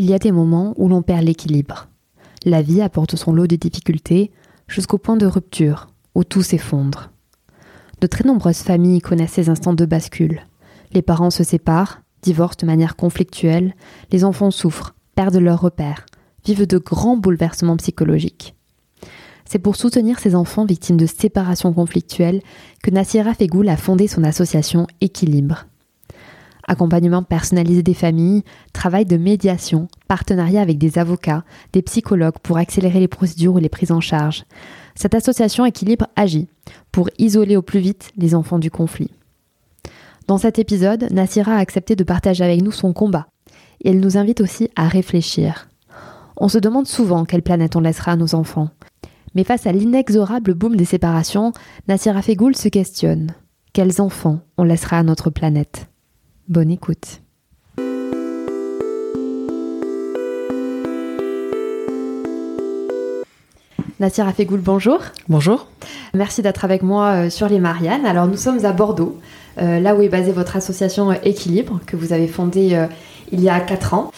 Il y a des moments où l'on perd l'équilibre. La vie apporte son lot de difficultés jusqu'au point de rupture où tout s'effondre. De très nombreuses familles connaissent ces instants de bascule. Les parents se séparent, divorcent de manière conflictuelle, les enfants souffrent, perdent leurs repères, vivent de grands bouleversements psychologiques. C'est pour soutenir ces enfants victimes de séparations conflictuelles que Nassira Fegoul a fondé son association Équilibre accompagnement personnalisé des familles, travail de médiation, partenariat avec des avocats, des psychologues pour accélérer les procédures ou les prises en charge. Cette association Équilibre agit pour isoler au plus vite les enfants du conflit. Dans cet épisode, Nassira a accepté de partager avec nous son combat et elle nous invite aussi à réfléchir. On se demande souvent quelle planète on laissera à nos enfants. Mais face à l'inexorable boom des séparations, Nassira Fegoul se questionne. Quels enfants on laissera à notre planète? Bonne écoute. Nassir Afegoul, bonjour. Bonjour. Merci d'être avec moi euh, sur les Mariannes. Alors nous sommes à Bordeaux, euh, là où est basée votre association euh, Équilibre, que vous avez fondée il y a 4 ans.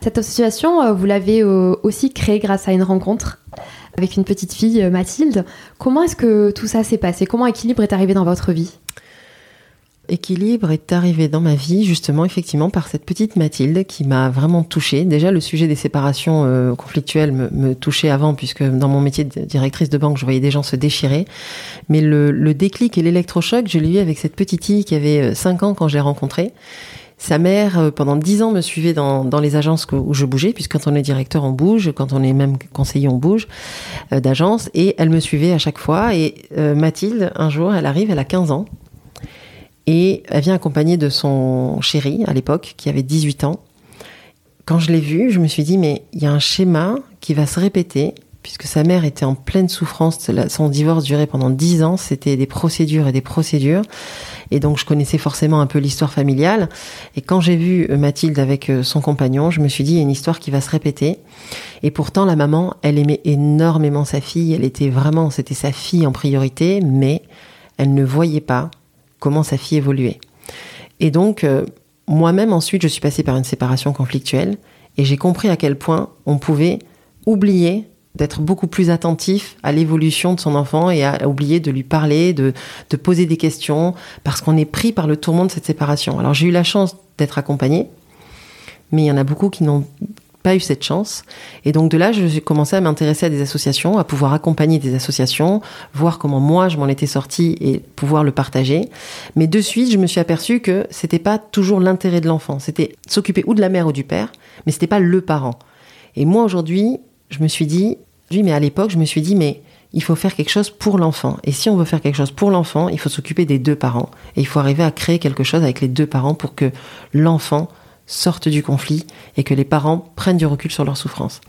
Cette association, vous l'avez aussi créée grâce à une rencontre avec une petite fille, Mathilde. Comment est-ce que tout ça s'est passé? Comment Équilibre est arrivé dans votre vie? Équilibre est arrivé dans ma vie justement effectivement par cette petite Mathilde qui m'a vraiment touchée. Déjà le sujet des séparations euh, conflictuelles me, touchait avant puisque dans mon métier de directrice de banque je voyais des gens se déchirer. Mais le, déclic et l'électrochoc je l'ai eu avec cette petite fille qui avait 5 euh, ans quand je l'ai rencontrée. Sa mère, euh, pendant 10 ans, me suivait dans, les agences où je bougeais, puisque quand on est directeur, on bouge, quand on est même conseiller, on bouge d'agence, et elle me suivait à chaque fois. Et Mathilde, un jour, elle arrive, elle a 15 ans, et elle vient accompagnée de son chéri à l'époque, qui avait 18 ans. Quand je l'ai vue, je me suis dit, mais il y a un schéma qui va se répéter, puisque sa mère était en pleine souffrance. Son divorce durait pendant 10 ans, c'était des procédures et des procédures. Et donc je connaissais forcément un peu l'histoire familiale. Et quand j'ai vu euh, Mathilde avec euh, son compagnon, je me suis dit, il y a une histoire qui va se répéter. Et pourtant, la maman, elle aimait énormément sa fille. Elle était vraiment, c'était sa fille en priorité, mais elle ne voyait pas comment sa fille évoluait. Et donc, euh, moi-même, ensuite, je suis passée par une séparation conflictuelle et j'ai compris à quel point on pouvait oublier d'être beaucoup plus attentif à l'évolution de son enfant et à oublier de lui parler, de, de poser des questions, parce qu'on est pris par le tourment de cette séparation. Alors j'ai eu la chance d'être accompagnée, mais il y en a beaucoup qui n'ont pas eu cette chance. Et donc de là, je commencé à m'intéresser à des associations, à pouvoir accompagner des associations, voir comment moi je m'en étais sortie et pouvoir le partager. Mais de suite, je me suis aperçu que c'était pas toujours l'intérêt de l'enfant. C'était s'occuper ou de la mère ou du père, mais c'était pas le parent. Et moi aujourd'hui, je me suis dit, oui, mais à l'époque, je me suis dit, mais il faut faire quelque chose pour l'enfant. Et si on veut faire quelque chose pour l'enfant, il faut s'occuper des deux parents. Et il faut arriver à créer quelque chose avec les deux parents pour que l'enfant sortent du conflit et que les parents prennent du recul sur leur souffrance.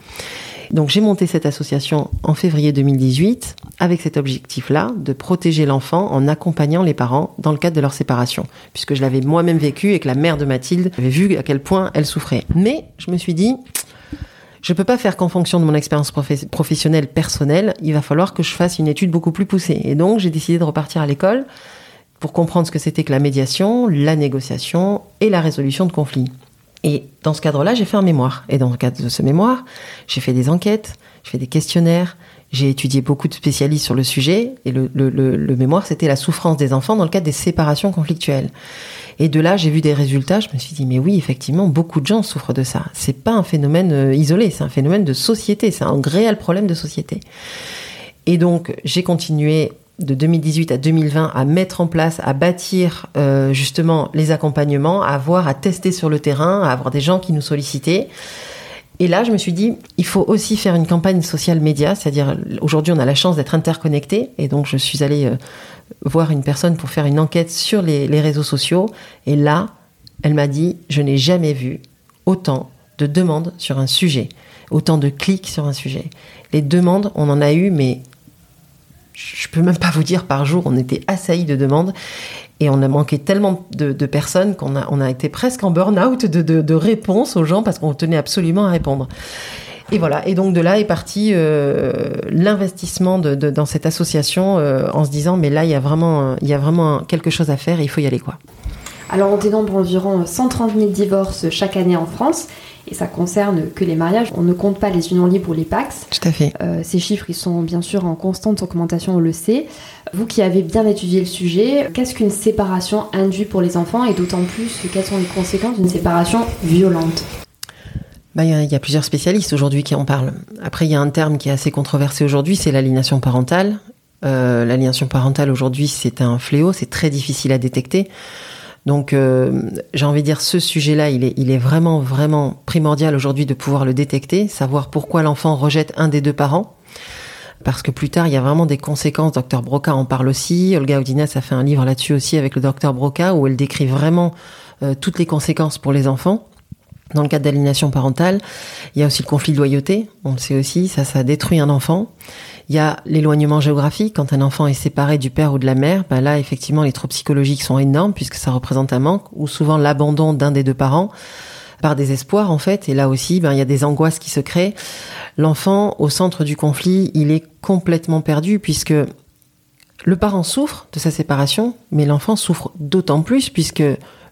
Donc j'ai monté cette association en février 2018 avec cet objectif-là de protéger l'enfant en accompagnant les parents dans le cadre de leur séparation, puisque je l'avais moi-même vécu et que la mère de Mathilde avait vu à quel point elle souffrait. Mais je me suis dit, je ne peux pas faire qu'en fonction de mon expérience professionnelle personnelle, il va falloir que je fasse une étude beaucoup plus poussée. Et donc j'ai décidé de repartir à l'école pour comprendre ce que c'était que la médiation, la négociation et la résolution de conflits. Et dans ce cadre-là, j'ai fait un mémoire. Et dans le cadre de ce mémoire, j'ai fait des enquêtes, j'ai fait des questionnaires, J'ai étudié beaucoup de spécialistes sur le sujet et le, mémoire, c'était la souffrance des enfants dans le cadre des séparations conflictuelles. Et de là, j'ai vu des résultats. Je me suis dit, mais oui, effectivement, beaucoup de gens souffrent de ça. C'est pas un phénomène euh, isolé, c'est un phénomène de société. C'est un réel problème de société. Et donc, j'ai continué de 2018 à 2020 à mettre en place, à bâtir euh, justement les accompagnements, à voir, à tester sur le terrain, à avoir des gens qui nous sollicitaient. Et là, je me suis dit, il faut aussi faire une campagne social média, c'est-à-dire aujourd'hui, on a la chance d'être interconnectés, et donc je suis allée euh, voir une personne pour faire une enquête sur les, réseaux sociaux. Et là, elle m'a dit, je n'ai jamais vu autant de demandes sur un sujet, autant de clics sur un sujet. Les demandes, on en a eu, mais je peux même pas vous dire par jour, on était assaillis de demandes et on a manqué tellement de, personnes qu'on a, été presque en burn-out de, de réponses aux gens parce qu'on tenait absolument à répondre. Et voilà. Et donc de là est parti euh, l'investissement de, dans cette association euh, en se disant mais là il y a vraiment il y a vraiment quelque chose à faire et il faut y aller quoi. Alors on dénombre environ 130 000 divorces chaque année en France et ça concerne que les mariages. On ne compte pas les unions libres ou les PAX. Tout à fait. Euh, ces chiffres, ils sont bien sûr en constante augmentation, on le sait. Vous qui avez bien étudié le sujet, qu'est-ce qu'une séparation induit pour les enfants et d'autant plus, quelles sont les conséquences d'une séparation violente? Bah, il y, a plusieurs spécialistes aujourd'hui qui en parlent. Après, il y a un terme qui est assez controversé aujourd'hui, c'est l'aliénation parentale. Euh, l'aliénation parentale aujourd'hui, c'est un fléau, c'est très difficile à détecter. Donc, euh, j'ai envie de dire, ce sujet-là, il est, vraiment, vraiment primordial aujourd'hui de pouvoir le détecter, savoir pourquoi l'enfant rejette un des deux parents. Parce que plus tard, il y a vraiment des conséquences. Docteur Broca en parle aussi. Olga Audinas a fait un livre là-dessus aussi avec le docteur Broca où elle décrit vraiment euh, toutes les conséquences pour les enfants. Dans le cadre d'aliénation parentale, il y a aussi le conflit de loyauté, on le sait aussi, ça, ça détruit un enfant. Il y a l'éloignement géographique, quand un enfant est séparé du père ou de la mère, ben là, effectivement, les troubles psychologiques sont énormes puisque ça représente un manque ou souvent l'abandon d'un des deux parents par désespoir, en fait. Et là aussi, ben, il y a des angoisses qui se créent. L'enfant, au centre du conflit, il est complètement perdu puisque le parent souffre de sa séparation, mais l'enfant souffre d'autant plus puisque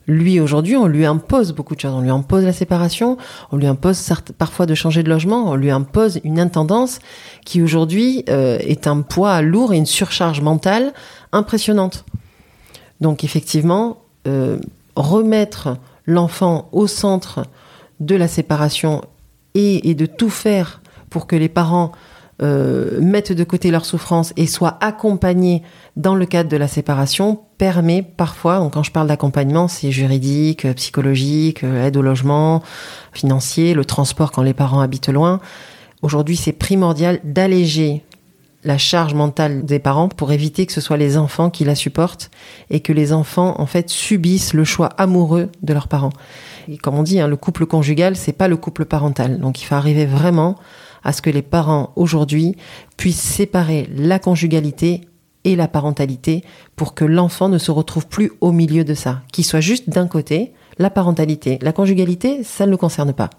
lui, aujourd'hui, on lui impose beaucoup de choses. On lui impose la séparation, on lui impose parfois de changer de logement, on lui impose une intendance qui aujourd'hui euh, est un poids lourd et une surcharge mentale impressionnante. Donc effectivement, euh, remettre l'enfant au centre de la séparation et, de tout faire pour que les parents euh, mettent de côté leur souffrance et soient accompagnés dans le cadre de la séparation permet parfois, quand je parle d'accompagnement, c'est juridique, psychologique, euh, aide au logement, financier, le transport quand les parents habitent loin. Aujourd'hui, c'est primordial d'alléger la charge mentale des parents pour éviter que ce soit les enfants qui la supportent et que les enfants en fait subissent le choix amoureux de leurs parents. Et comme on dit, hein, le couple conjugal, c'est pas le couple parental. Donc il faut arriver vraiment à ce que les parents aujourd'hui puissent séparer la conjugalité et la parentalité pour que l'enfant ne se retrouve plus au milieu de ça, qu'il soit juste d'un côté, la parentalité. La conjugalité, ça ne le concerne pas.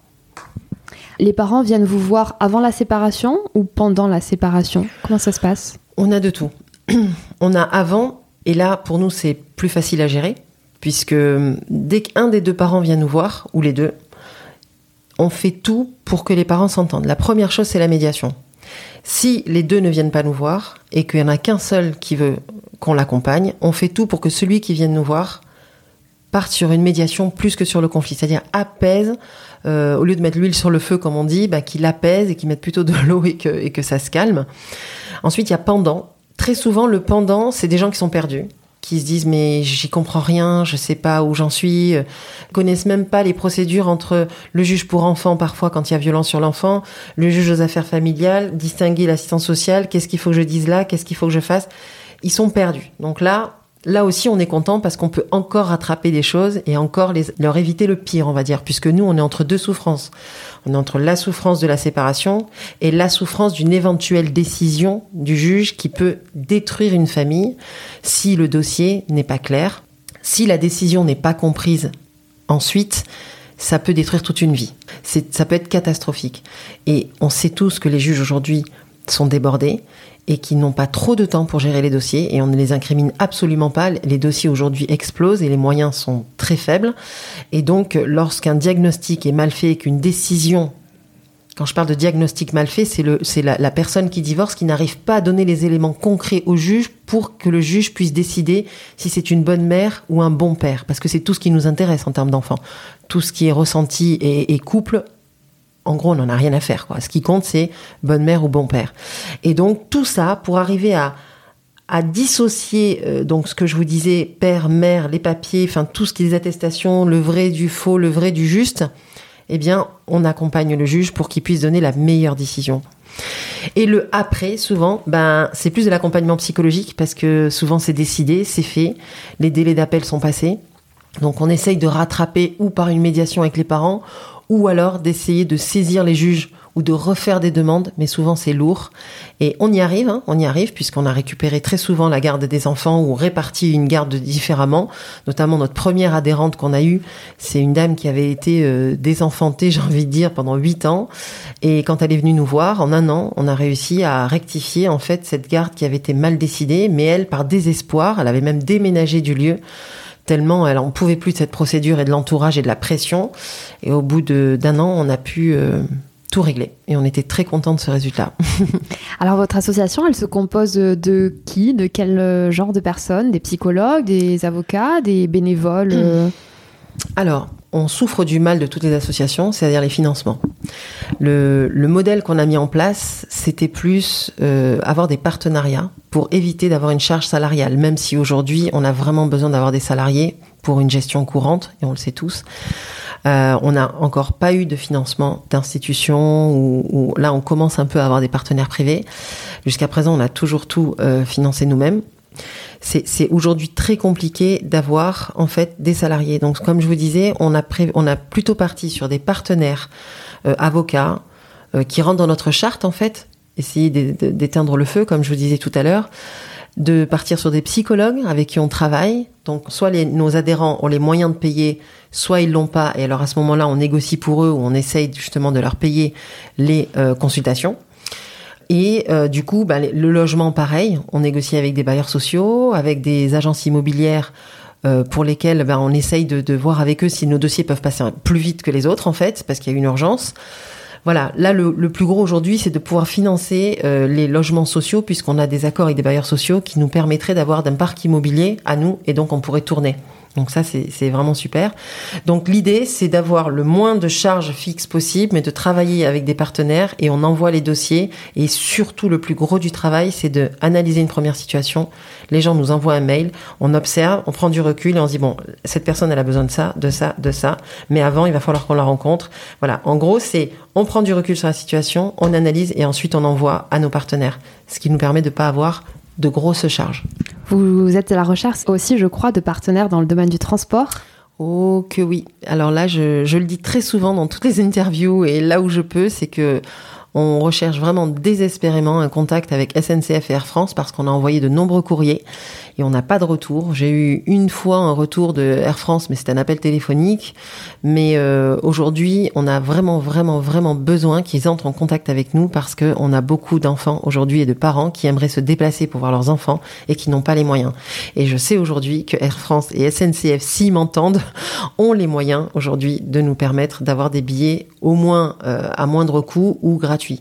Les parents viennent vous voir avant la séparation ou pendant la séparation? Comment ça se passe? On a de tout. On a avant, et là, pour nous, c'est plus facile à gérer, puisque dès qu'un des deux parents vient nous voir, ou les deux, on fait tout pour que les parents s'entendent. La première chose, c'est la médiation. Si les deux ne viennent pas nous voir et qu'il n'y en a qu'un seul qui veut qu'on l'accompagne, on fait tout pour que celui qui vient nous voir parte sur une médiation plus que sur le conflit, c'est-à-dire apaise, euh, au lieu de mettre l'huile sur le feu comme on dit, bah, qu'il apaise et qu'il mette plutôt de l'eau et que, et que ça se calme. Ensuite, il y a pendant. Très souvent, le pendant, c'est des gens qui sont perdus qui se disent mais j'y comprends rien, je sais pas où j'en suis, euh, connaissent même pas les procédures entre le juge pour enfants parfois quand il y a violence sur l'enfant, le juge aux affaires familiales, distinguer l'assistance sociale, qu'est-ce qu'il faut que je dise là, qu'est-ce qu'il faut que je fasse. Ils sont perdus. Donc là, Là aussi, on est content parce qu'on peut encore rattraper des choses et encore leur éviter le pire, on va dire, puisque nous, on est entre deux souffrances. On est entre la souffrance de la séparation et la souffrance d'une éventuelle décision du juge qui peut détruire une famille si le dossier n'est pas clair, si la décision n'est pas comprise ensuite, ça peut détruire toute une vie. Ça peut être catastrophique. Et on sait tous que les juges aujourd'hui sont débordés et qui n'ont pas trop de temps pour gérer les dossiers et on ne les incrimine absolument pas. Les dossiers aujourd'hui explosent et les moyens sont très faibles. Et donc, lorsqu'un diagnostic est mal fait et qu'une décision quand je parle de diagnostic mal fait, c'est la, personne qui divorce qui n'arrive pas à donner les éléments concrets au juge pour que le juge puisse décider si c'est une bonne mère ou un bon père. Parce que c'est tout ce qui nous intéresse en termes d'enfants. Tout ce qui est ressenti et couple, en gros, on n'en a rien à faire. Ce qui compte, c'est bonne mère ou bon père. Et donc, tout ça, pour arriver à, à dissocier euh, donc ce que je vous disais, père, mère, les papiers, enfin tout ce qui est les attestations, le vrai du faux, le vrai du juste, eh bien, on accompagne le juge pour qu'il puisse donner la meilleure décision. Et le après, souvent, ben, c'est plus de l'accompagnement psychologique parce que souvent c'est décidé, c'est fait, les délais d'appel sont passés. Donc on essaye de rattraper ou par une médiation avec les parents ou alors d'essayer de saisir les juges ou de refaire des demandes, mais souvent c'est lourd. Et on y arrive, hein, on y arrive, puisqu'on a récupéré très souvent la garde des enfants ou réparti une garde différemment. Notamment notre première adhérente qu'on a eue, c'est une dame qui avait été euh, désenfantée, j'ai envie de dire, pendant huit ans. Et quand elle est venue nous voir, en un an, on a réussi à rectifier en fait cette garde qui avait été mal décidée, mais elle, par désespoir, elle avait même déménagé du lieu tellement elle en pouvait plus de cette procédure et de l'entourage et de la pression. Et au bout d'un an, on a pu euh, tout réglé. Et on était très contents de ce résultat. Alors votre association, elle se compose de qui? De quel euh, genre de personnes? Des psychologues, des avocats, des bénévoles euh? Alors, on souffre du mal de toutes les associations, c'est-à-dire les financements. Le, modèle qu'on a mis en place, c'était plus euh, avoir des partenariats pour éviter d'avoir une charge salariale, même si aujourd'hui on a vraiment besoin d'avoir des salariés pour une gestion courante, et on le sait tous. Euh, on n'a encore pas eu de financement d'institutions où, là on commence un peu à avoir des partenaires privés. Jusqu'à présent, on a toujours tout euh, financé nous-mêmes. C'est aujourd'hui très compliqué d'avoir en fait des salariés. Donc comme je vous disais, on a, plutôt parti sur des partenaires euh, avocats qui rentrent dans notre charte en fait, essayer d'éteindre le feu comme je vous disais tout à l'heure de partir sur des psychologues avec qui on travaille. Donc, soit nos adhérents ont les moyens de payer, soit ils l'ont pas. Et alors, à ce moment-là, on négocie pour eux ou on essaye justement de leur payer les euh, consultations. Et euh, du coup, bah, le logement, pareil, on négocie avec des bailleurs sociaux, avec des agences immobilières euh, pour lesquelles bah, on essaye de, voir avec eux si nos dossiers peuvent passer plus vite que les autres, en fait, parce qu'il y a une urgence. Voilà, là le, plus gros aujourd'hui, c'est de pouvoir financer euh, les logements sociaux puisqu'on a des accords avec des bailleurs sociaux qui nous permettraient d'avoir d'un parc immobilier à nous et donc on pourrait tourner. Donc ça, c'est vraiment super. Donc l'idée, c'est d'avoir le moins de charges fixes possible, mais de travailler avec des partenaires et on envoie les dossiers. Et surtout, le plus gros du travail, c'est de analyser une première situation. Les gens nous envoient un mail, on observe, on prend du recul et on se dit, bon, cette personne, elle a besoin de ça, de ça, de ça. Mais avant, il va falloir qu'on la rencontre. Voilà. En gros, c'est on prend du recul sur la situation, on analyse et ensuite on envoie à nos partenaires. Ce qui nous permet de ne pas avoir de grosses charges. Vous êtes à la recherche aussi, je crois, de partenaires dans le domaine du transport? Oh que oui. Alors là, je, je, le dis très souvent dans toutes les interviews et là où je peux, c'est que on recherche vraiment désespérément un contact avec SNCF et Air France parce qu'on a envoyé de nombreux courriers et on n'a pas de retour. J'ai eu une fois un retour de Air France, mais c'est un appel téléphonique. Mais euh, aujourd'hui, on a vraiment, vraiment, vraiment besoin qu'ils entrent en contact avec nous parce qu'on a beaucoup d'enfants aujourd'hui et de parents qui aimeraient se déplacer pour voir leurs enfants et qui n'ont pas les moyens. Et je sais aujourd'hui que Air France et SNCF, s'ils m'entendent, ont les moyens aujourd'hui de nous permettre d'avoir des billets au moins euh, à moindre coût ou gratuits.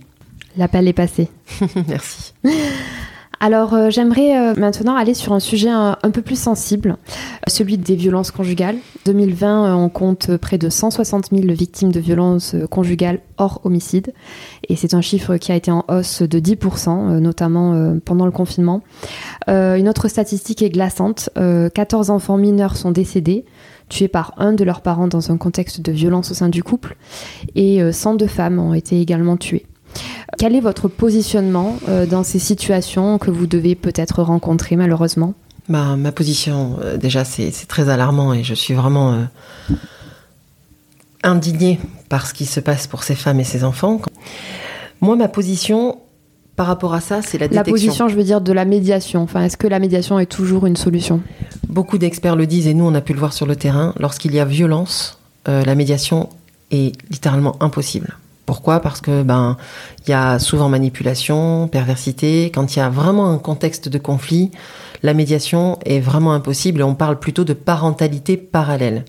L'appel est passé. Merci. Alors euh, j'aimerais euh, maintenant aller sur un sujet un, peu plus sensible, celui des violences conjugales. 2020, on compte près de 160 000 victimes de violences conjugales hors homicide. Et c'est un chiffre qui a été en hausse de 10%, notamment pendant le confinement. une autre statistique est glaçante. 14 enfants mineurs sont décédés tués par un de leurs parents dans un contexte de violence au sein du couple, et 102 femmes ont été également tuées. Quel est votre positionnement euh, dans ces situations que vous devez peut-être rencontrer malheureusement? Bah, Ma position, euh, déjà, c'est très alarmant et je suis vraiment euh, indignée par ce qui se passe pour ces femmes et ces enfants. Moi, ma position par rapport à ça, c'est la détection. La position, je veux dire, de la médiation. Enfin, est-ce que la médiation est toujours une solution? Beaucoup d'experts le disent et nous, on a pu le voir sur le terrain. Lorsqu'il y a violence, la médiation est littéralement impossible. Pourquoi? Parce que ben il y a souvent manipulation, perversité. Quand il y a vraiment un contexte de conflit, la médiation est vraiment impossible et on parle plutôt de parentalité parallèle.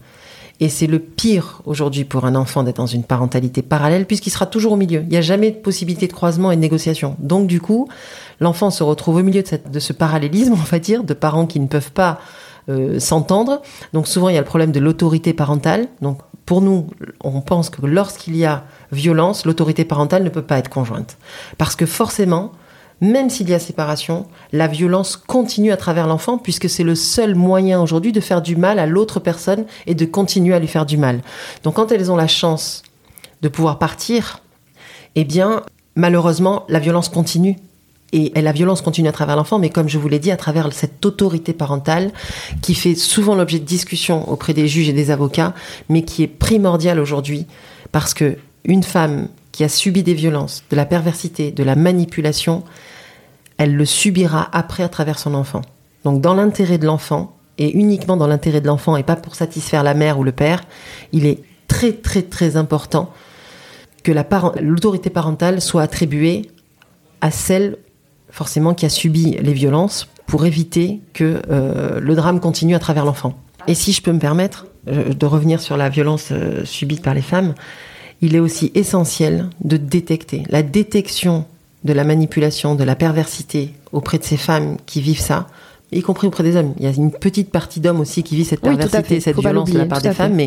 Et c'est le pire aujourd'hui pour un enfant d'être dans une parentalité parallèle puisqu'il sera toujours au milieu. Il n'y a jamais de possibilité de croisement et de négociation. Donc du coup, l'enfant se retrouve au milieu de, de, ce parallélisme, on va dire, de parents qui ne peuvent pas s'entendre. Donc souvent, il y a le problème de l'autorité parentale. Donc pour nous, on pense que lorsqu'il y a violence, l'autorité parentale ne peut pas être conjointe. Parce que forcément, même s'il y a séparation, la violence continue à travers l'enfant puisque c'est le seul moyen aujourd'hui de faire du mal à l'autre personne et de continuer à lui faire du mal. Donc quand elles ont la chance de pouvoir partir, eh bien, malheureusement, la violence continue. Et, la violence continue à travers l'enfant, mais comme je vous l'ai dit, à travers cette autorité parentale qui fait souvent l'objet de discussions auprès des juges et des avocats, mais qui est primordiale aujourd'hui parce que une femme qui a subi des violences, de la perversité, de la manipulation, elle le subira après à travers son enfant. Donc dans l'intérêt de l'enfant, et uniquement dans l'intérêt de l'enfant et pas pour satisfaire la mère ou le père, il est très très très important que l'autorité parentale soit attribuée à celle forcément qui a subi les violences pour éviter que euh, le drame continue à travers l'enfant. Et si je peux me permettre euh, de revenir sur la violence euh, subie par les femmes, il est aussi essentiel de détecter la détection de la manipulation, de la perversité auprès de ces femmes qui vivent ça, y compris auprès des hommes. Il y a une petite partie d'hommes aussi qui vit cette perversité, cette violence de la part des femmes, mais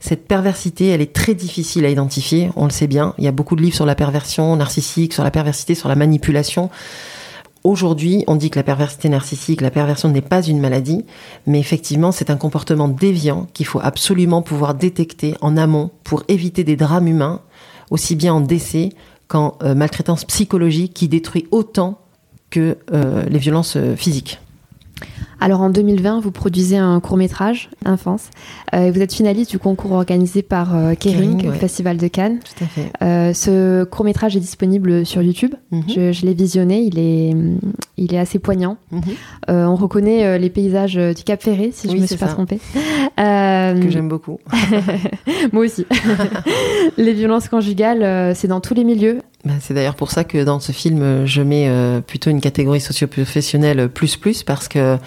cette perversité, elle est très difficile à identifier, on le sait bien. Il y a beaucoup de livres sur la perversion narcissique, sur la perversité, sur la manipulation. Aujourd'hui, on dit que la perversité narcissique, la perversion n'est pas une maladie, mais effectivement, c'est un comportement déviant qu'il faut absolument pouvoir détecter en amont pour éviter des drames humains, aussi bien en décès qu'en euh, maltraitance psychologique qui détruit autant que euh, les violences euh, physiques. Alors en 2020, vous produisez un court métrage, Enfance. Euh, vous êtes finaliste du concours organisé par euh, Kering, Festival de Cannes. Tout à fait. Euh, ce court métrage est disponible sur YouTube. Mhm. Je, l'ai visionné, il est, il est assez poignant. Mhm. on reconnaît les paysages du Cap Ferré, si je ne me suis pas trompée. que j'aime beaucoup. Moi aussi. les violences conjugales, c'est dans tous les milieux. Bah, c'est d'ailleurs pour ça que dans ce film, je mets plutôt une catégorie socio-professionnelle plus plus parce que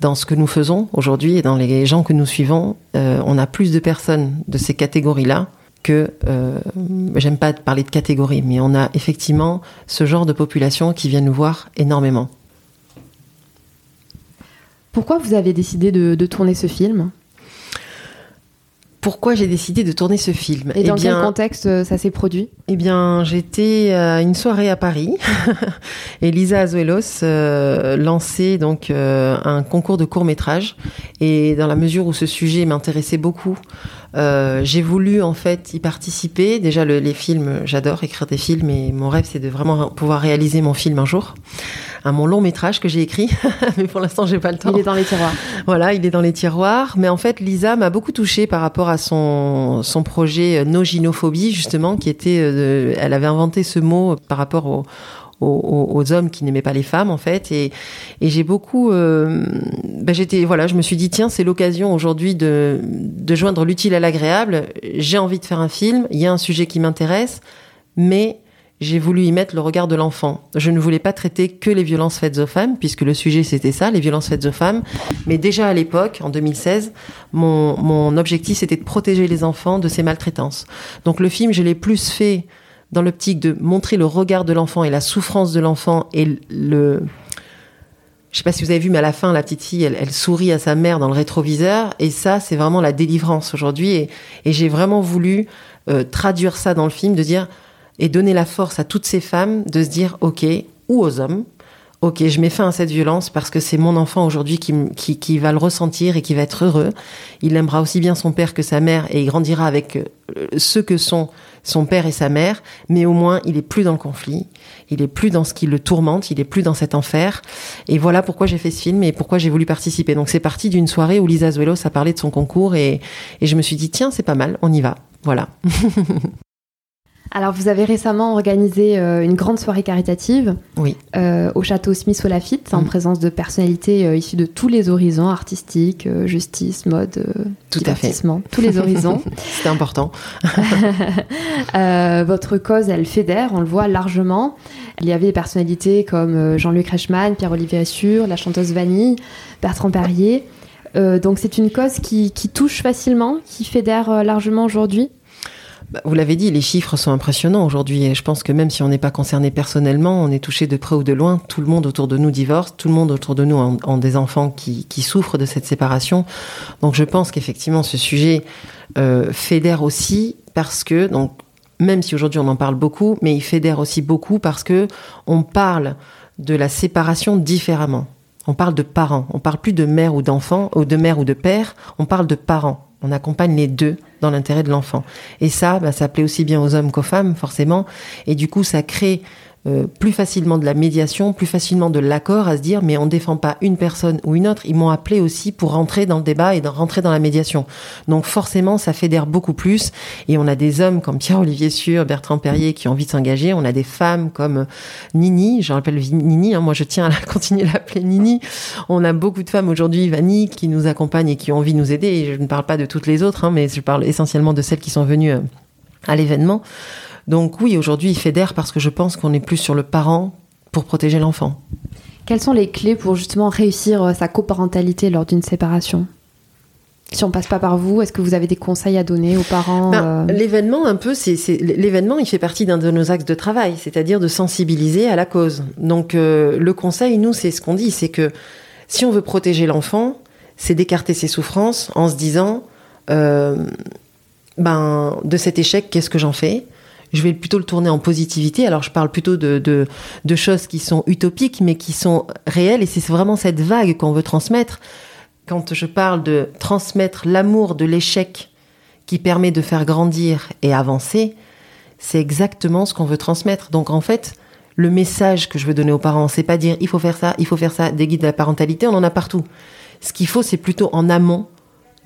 dans ce que nous faisons aujourd'hui et dans les gens que nous suivons, euh, on a plus de personnes de ces catégories-là que, euh, j'aime pas parler de catégories, mais on a effectivement ce genre de population qui vient nous voir énormément. Pourquoi vous avez décidé de tourner ce film? Pourquoi j'ai décidé de tourner ce film. Et dans eh quel contexte euh, ça s'est produit? Eh bien, j'étais à une soirée à Paris et Lisa Azuelos euh, lançait donc euh, un concours de court métrage et dans la mesure où ce sujet m'intéressait beaucoup, euh, j'ai voulu en fait y participer. Déjà les films, j'adore écrire des films et mon rêve c'est de vraiment pouvoir réaliser mon film un jour, un mon long métrage que j'ai écrit, mais pour l'instant j'ai pas le temps. Il est dans les tiroirs. Voilà, il est dans les tiroirs. Mais en fait Lisa m'a beaucoup touchée par rapport à son son projet No Gynophobie justement, qui était, euh, elle avait inventé ce mot par rapport au aux, hommes qui n'aimaient pas les femmes en fait et, et j'ai beaucoup euh, ben j'étais voilà je me suis dit tiens c'est l'occasion aujourd'hui de, de joindre l'utile à l'agréable j'ai envie de faire un film il y a un sujet qui m'intéresse mais j'ai voulu y mettre le regard de l'enfant. Je ne voulais pas traiter que les violences faites aux femmes, puisque le sujet c'était ça, les violences faites aux femmes. Mais déjà à l'époque, en 2016, mon, mon objectif c'était de protéger les enfants de ces maltraitances. Donc le film, je l'ai plus fait dans l'optique de montrer le regard de l'enfant et la souffrance de l'enfant et le je sais pas si vous avez vu, mais à la fin, la petite fille, elle, sourit à sa mère dans le rétroviseur. Et ça, c'est vraiment la délivrance aujourd'hui. Et, j'ai vraiment voulu euh, traduire ça dans le film, de dire et donner la force à toutes ces femmes de se dire, ok, ou aux hommes, ok, je mets fin à cette violence parce que c'est mon enfant aujourd'hui qui, qui, va le ressentir et qui va être heureux. Il aimera aussi bien son père que sa mère et il grandira avec euh, ceux que sont son père et sa mère, mais au moins il est plus dans le conflit, il est plus dans ce qui le tourmente, il est plus dans cet enfer. Et voilà pourquoi j'ai fait ce film et pourquoi j'ai voulu participer. Donc c'est parti d'une soirée où Lisa Zuelos a parlé de son concours et, et je me suis dit tiens c'est pas mal, on y va. Voilà. Alors, vous avez récemment organisé euh, une grande soirée caritative oui. Euh, au château Smith au Lafitte, en mm. présence de personnalités euh, issues de tous les horizons artistiques, justice, mode, Tout à fait. tous les horizons. C'était important. votre cause, elle fédère, on le voit largement. Il y avait des personnalités comme Jean-Luc Reichmann, Pierre-Olivier Assur, la chanteuse Vanille, Bertrand Perrier. donc c'est une cause qui, qui, touche facilement, qui fédère largement aujourd'hui? Vous l'avez dit, les chiffres sont impressionnants aujourd'hui et je pense que même si on n'est pas concerné personnellement, on est touché de près ou de loin. Tout le monde autour de nous divorce, tout le monde autour de nous a, des enfants qui, souffrent de cette séparation. Donc je pense qu'effectivement ce sujet euh, fédère aussi parce que, donc, même si aujourd'hui on en parle beaucoup, mais il fédère aussi beaucoup parce que on parle de la séparation différemment. On parle de parents, on parle plus de mère ou d'enfant, ou de mère ou de père, on parle de parents. On accompagne les deux dans l'intérêt de l'enfant. Et ça, bah, ça plaît aussi bien aux hommes qu'aux femmes, forcément. Et du coup, ça crée euh, plus facilement de la médiation, plus facilement de l'accord à se dire mais on défend pas une personne ou une autre. Ils m'ont appelé aussi pour rentrer dans le débat et rentrer dans la médiation. Donc forcément, ça fédère beaucoup plus. Et on a des hommes comme Pierre-Olivier Sûr, Bertrand Perrier qui ont envie de s'engager. On a des femmes comme Nini, je rappelle Nini, hein, moi je tiens à continuer à l'appeler Nini. On a beaucoup de femmes aujourd'hui, Vanny, qui nous accompagnent et qui ont envie de nous aider. Et je ne parle pas de toutes les autres, hein, mais je parle essentiellement de celles qui sont venues euh, à l'événement. Donc oui, aujourd'hui, il fédère parce que je pense qu'on est plus sur le parent pour protéger l'enfant. Quelles sont les clés pour justement réussir euh, sa coparentalité lors d'une séparation? Si on passe pas par vous, est-ce que vous avez des conseils à donner aux parents ben, euh? L'événement, un peu, c'est l'événement, il fait partie d'un de nos axes de travail, c'est-à-dire de sensibiliser à la cause. Donc euh, le conseil, nous, c'est ce qu'on dit, c'est que si on veut protéger l'enfant, c'est d'écarter ses souffrances en se disant, ben de cet échec, qu'est-ce que j'en fais? Je vais plutôt le tourner en positivité. Alors je parle plutôt de, de, choses qui sont utopiques, mais qui sont réelles, et c'est vraiment cette vague qu'on veut transmettre. Quand je parle de transmettre l'amour de l'échec qui permet de faire grandir et avancer, c'est exactement ce qu'on veut transmettre. Donc en fait, le message que je veux donner aux parents, c'est pas dire il faut faire ça, il faut faire ça, des guides de la parentalité, on en a partout. Ce qu'il faut, c'est plutôt en amont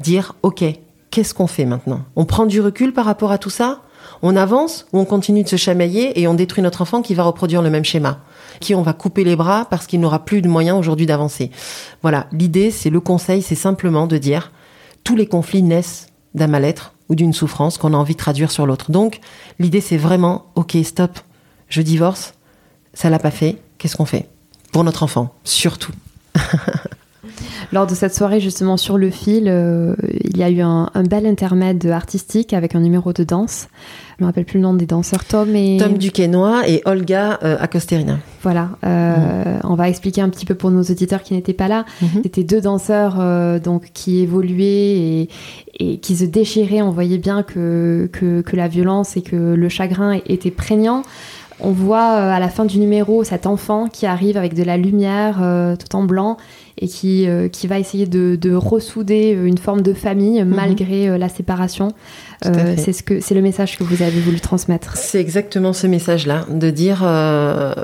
dire ok, qu'est-ce qu'on fait maintenant? On prend du recul par rapport à tout ça? On avance ou on continue de se chamailler et on détruit notre enfant qui va reproduire le même schéma qui on va couper les bras parce qu'il n'aura plus de moyens aujourd'hui d'avancer. Voilà, l'idée, c'est le conseil, c'est simplement de dire tous les conflits naissent d'un mal-être ou d'une souffrance qu'on a envie de traduire sur l'autre. Donc, l'idée, c'est vraiment, ok, stop, je divorce, ça l'a pas fait, qu'est-ce qu'on fait? Pour notre enfant, surtout. Lors de cette soirée justement sur le fil, euh, il y a eu un, bel intermède artistique avec un numéro de danse. Je me rappelle plus le nom des danseurs, Tom et Tom Duquesnoy et Olga euh, Acosterina. Voilà, euh, on va expliquer un petit peu pour nos auditeurs qui n'étaient pas là. Mhm. C'était deux danseurs donc qui évoluaient et, qui se déchiraient. On voyait bien que, que, que la violence et que le chagrin étaient prégnants. On voit à la fin du numéro cet enfant qui arrive avec de la lumière tout en blanc et qui, euh, qui va essayer de, de, ressouder une forme de famille mhm. malgré euh, la séparation. Euh, c'est ce que c'est le message que vous avez voulu transmettre. C'est exactement ce message-là, de dire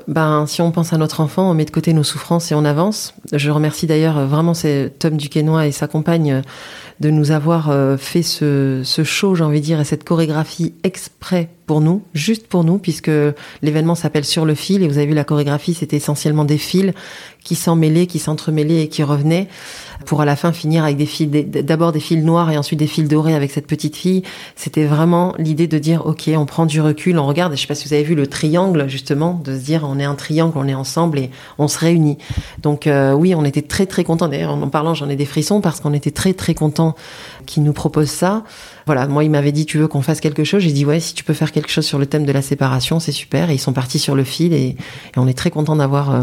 ben si on pense à notre enfant, on met de côté nos souffrances et on avance. Je remercie d'ailleurs vraiment Tom Duquesnoy et sa compagne de nous avoir fait ce, ce show, j'ai envie de dire, et cette chorégraphie exprès pour nous, juste pour nous, puisque l'événement s'appelle Sur le fil, et vous avez vu la chorégraphie, c'était essentiellement des fils qui s'emmêlaient, qui s'entremêlaient et qui revenaient pour à la fin finir avec des fils, d'abord des fils noirs et ensuite des fils dorés avec cette petite fille. C'était vraiment l'idée de dire, OK, on prend du recul, on regarde, je sais pas si vous avez vu le triangle, justement, de se dire, on est un triangle, on est ensemble et on se réunit. Donc, euh, oui, on était très, très contents. D'ailleurs, en parlant, j'en ai des frissons parce qu'on était très, très contents qu'ils nous proposent ça. Voilà, moi, il m'avait dit, tu veux qu'on fasse quelque chose? J'ai dit, ouais, si tu peux faire quelque chose sur le thème de la séparation, c'est super. Et ils sont partis sur le fil et, on est très contents d'avoir, euh,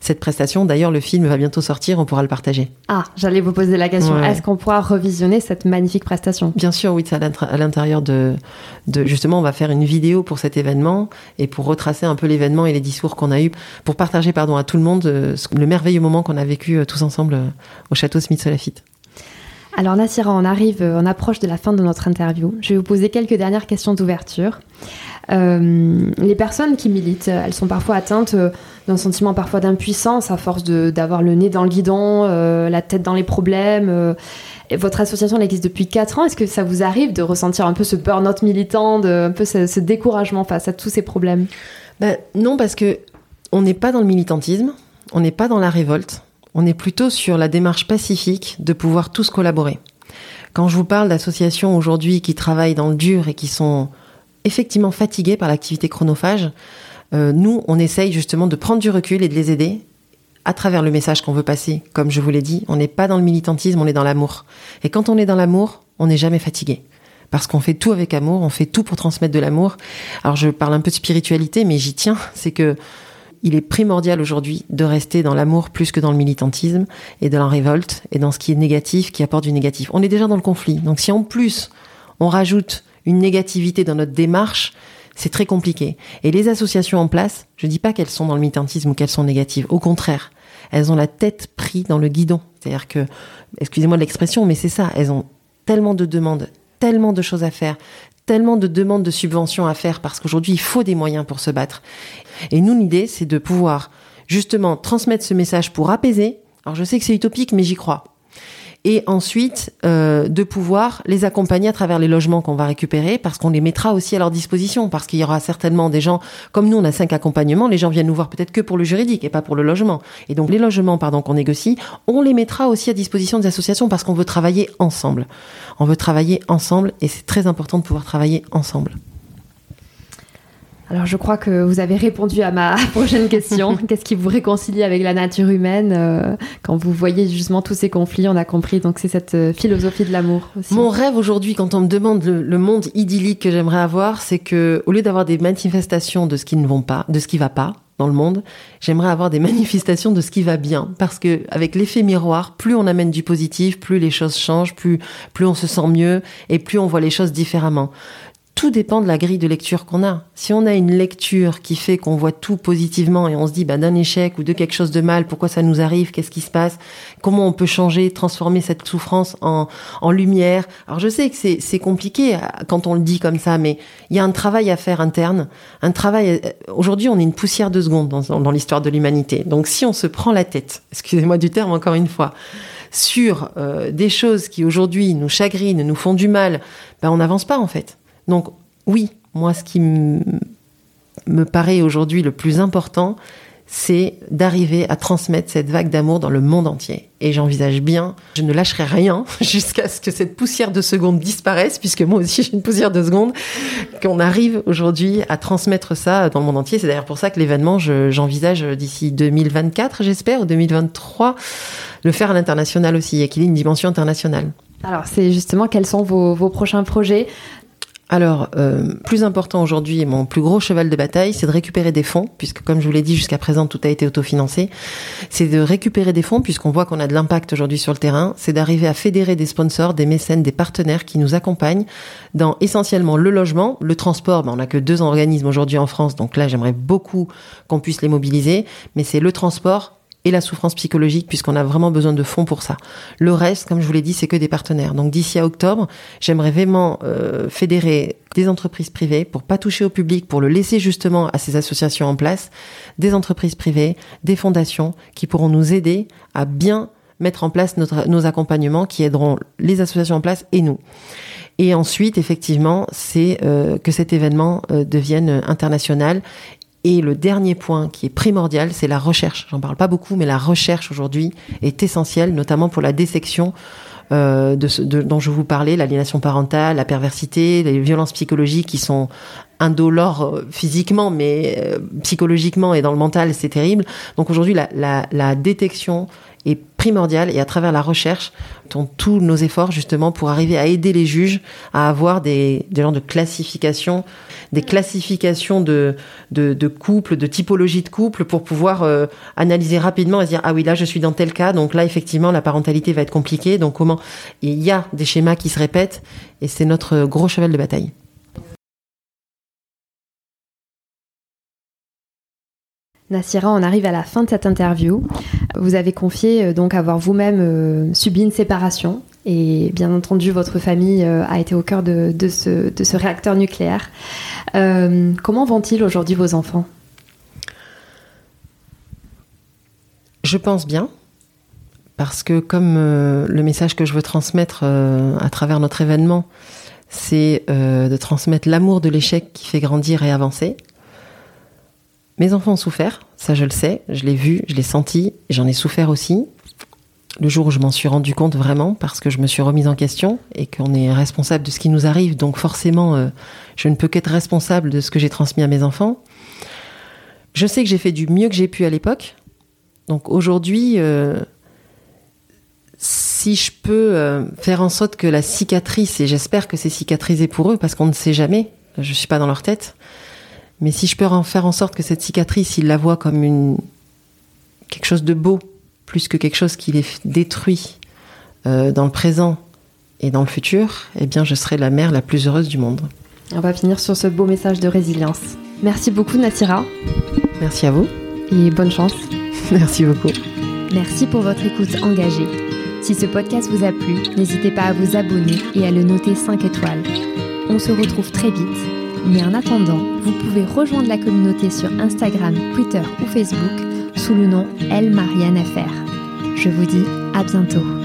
cette prestation. D'ailleurs, le film va bientôt sortir, on pourra le partager. Ah, j'allais vous poser la question. Est-ce qu'on pourra revisionner cette magnifique prestation? Bien sûr, oui, c'est à l'intérieur de, de, Justement, on va faire une vidéo pour cet événement et pour retracer un peu l'événement et les discours qu'on a eu, pour partager pardon, à tout le monde euh, le merveilleux moment qu'on a vécu euh, tous ensemble euh, au château Smith-Solafite. Alors Nassira, on arrive, on approche de la fin de notre interview. Je vais vous poser quelques dernières questions d'ouverture. Euh, les personnes qui militent, elles sont parfois atteintes euh, d'un sentiment parfois d'impuissance à force d'avoir le nez dans le guidon, euh, la tête dans les problèmes. votre association existe depuis 4 ans. Est-ce que ça vous arrive de ressentir un peu ce burn-out militant, un peu ce, découragement face à tous ces problèmes? Ben, Non, parce que on n'est pas dans le militantisme, on n'est pas dans la révolte, on est plutôt sur la démarche pacifique de pouvoir tous collaborer. Quand je vous parle d'associations aujourd'hui qui travaillent dans le dur et qui sont effectivement fatigués par l'activité chronophage, euh, nous, on essaye justement de prendre du recul et de les aider à travers le message qu'on veut passer. Comme je vous l'ai dit, on n'est pas dans le militantisme, on est dans l'amour. Et quand on est dans l'amour, on n'est jamais fatigué. Parce qu'on fait tout avec amour, on fait tout pour transmettre de l'amour. Alors je parle un peu de spiritualité, mais j'y tiens. C'est que il est primordial aujourd'hui de rester dans l'amour plus que dans le militantisme et de la révolte et dans ce qui est négatif, qui apporte du négatif. On est déjà dans le conflit. Donc si en plus on rajoute une négativité dans notre démarche, c'est très compliqué. Et les associations en place, je ne dis pas qu'elles sont dans le militantisme ou qu'elles sont négatives. Au contraire, elles ont la tête prise dans le guidon. C'est-à-dire que, excusez-moi de l'expression, mais c'est ça. Elles ont tellement de demandes, tellement de choses à faire, tellement de demandes de subventions à faire parce qu'aujourd'hui, il faut des moyens pour se battre. Et nous, l'idée, c'est de pouvoir justement transmettre ce message pour apaiser. Alors, je sais que c'est utopique, mais j'y crois et ensuite euh, de pouvoir les accompagner à travers les logements qu'on va récupérer parce qu'on les mettra aussi à leur disposition. Parce qu'il y aura certainement des gens comme nous on a cinq accompagnements les gens viennent nous voir peut-être que pour le juridique et pas pour le logement. Et donc les logements pardon qu'on négocie on les mettra aussi à disposition des associations parce qu'on veut travailler ensemble. On veut travailler ensemble et c'est très important de pouvoir travailler ensemble alors je crois que vous avez répondu à ma prochaine question. Qu'est-ce qui vous réconcilie avec la nature humaine euh, quand vous voyez justement tous ces conflits On a compris, donc c'est cette euh, philosophie de l'amour. Mon rêve aujourd'hui, quand on me demande le, monde idyllique que j'aimerais avoir, c'est que au lieu d'avoir des manifestations de ce qui ne vont pas, de ce qui va pas dans le monde, j'aimerais avoir des manifestations de ce qui va bien, parce que avec l'effet miroir, plus on amène du positif, plus les choses changent, plus plus on se sent mieux et plus on voit les choses différemment tout dépend de la grille de lecture qu'on a. Si on a une lecture qui fait qu'on voit tout positivement et on se dit bah, d'un échec ou de quelque chose de mal, pourquoi ça nous arrive, qu'est-ce qui se passe, comment on peut changer, transformer cette souffrance en, en lumière. Alors je sais que c'est compliqué euh, quand on le dit comme ça, mais il y a un travail à faire interne. Un travail. Euh, aujourd'hui, on est une poussière de seconde dans, dans l'histoire de l'humanité. Donc si on se prend la tête, excusez-moi du terme encore une fois, sur euh, des choses qui aujourd'hui nous chagrinent, nous font du mal, ben on n'avance pas en fait. Donc oui, moi ce qui me paraît aujourd'hui le plus important, c'est d'arriver à transmettre cette vague d'amour dans le monde entier. Et j'envisage bien, je ne lâcherai rien jusqu'à ce que cette poussière de seconde disparaisse, puisque moi aussi j'ai une poussière de seconde, qu'on arrive aujourd'hui à transmettre ça dans le monde entier. C'est d'ailleurs pour ça que l'événement, j'envisage d'ici 2024, j'espère, ou 2023, le faire à l'international aussi, et qu'il ait une dimension internationale. Alors, c'est justement quels sont vos, vos prochains projets? Alors, euh, plus important aujourd'hui mon plus gros cheval de bataille, c'est de récupérer des fonds, puisque comme je vous l'ai dit jusqu'à présent, tout a été autofinancé. C'est de récupérer des fonds, puisqu'on voit qu'on a de l'impact aujourd'hui sur le terrain. C'est d'arriver à fédérer des sponsors, des mécènes, des partenaires qui nous accompagnent dans essentiellement le logement, le transport. Ben, on n'a que deux organismes aujourd'hui en France, donc là, j'aimerais beaucoup qu'on puisse les mobiliser. Mais c'est le transport et la souffrance psychologique, puisqu'on a vraiment besoin de fonds pour ça. Le reste, comme je vous l'ai dit, c'est que des partenaires. Donc d'ici à octobre, j'aimerais vraiment euh, fédérer des entreprises privées pour pas toucher au public, pour le laisser justement à ces associations en place, des entreprises privées, des fondations qui pourront nous aider à bien mettre en place nos accompagnements qui aideront les associations en place et nous. Et ensuite, effectivement, c'est euh, que cet événement euh, devienne international et le dernier point qui est primordial, c'est la recherche. J'en parle pas beaucoup, mais la recherche aujourd'hui est essentielle, notamment pour la dissection euh, de, dont je vous parlais, l'aliénation parentale, la perversité, les violences psychologiques qui sont indolores euh, physiquement, mais euh, psychologiquement et dans le mental, c'est terrible. Donc aujourd'hui, la, la, la détection, primordial et à travers la recherche, tous nos efforts justement pour arriver à aider les juges à avoir des, des genres de classification, des classifications de, de, de couples, de typologie de couples pour pouvoir euh, analyser rapidement et se dire ah oui là je suis dans tel cas donc là effectivement la parentalité va être compliquée donc comment il y a des schémas qui se répètent et c'est notre gros cheval de bataille. Nassira, on arrive à la fin de cette interview. Vous avez confié euh, donc avoir vous-même euh, subi une séparation et bien entendu votre famille euh, a été au cœur de, ce, réacteur nucléaire. comment vont-ils aujourd'hui vos enfants? Je pense bien, parce que comme le message que je veux transmettre à travers notre événement, c'est de transmettre l'amour de l'échec qui fait grandir et avancer. Mes enfants ont souffert, ça je le sais, je l'ai vu, je l'ai senti, j'en ai souffert aussi. Le jour où je m'en suis rendu compte vraiment, parce que je me suis remise en question et qu'on est responsable de ce qui nous arrive, donc forcément, euh, je ne peux qu'être responsable de ce que j'ai transmis à mes enfants. Je sais que j'ai fait du mieux que j'ai pu à l'époque, Donc aujourd'hui, euh, si je peux euh, faire en sorte que la cicatrice, et j'espère que c'est cicatrisé pour eux, parce qu'on ne sait jamais, je suis pas dans leur tête, mais si je peux en faire en sorte que cette cicatrice, ils la voient comme une quelque chose de beau, plus que quelque chose qui les détruit euh, dans le présent et dans le futur, eh bien, je serai la mère la plus heureuse du monde. On va finir sur ce beau message de résilience. Merci beaucoup, Natira. Merci à vous. Et bonne chance. Merci beaucoup. Merci pour votre écoute engagée. Si ce podcast vous a plu, n'hésitez pas à vous abonner et à le noter 5 étoiles. On se retrouve très vite, mais en attendant, vous pouvez rejoindre la communauté sur Instagram, Twitter ou Facebook sous le nom Elle Marianne Affaire. Je vous dis à bientôt.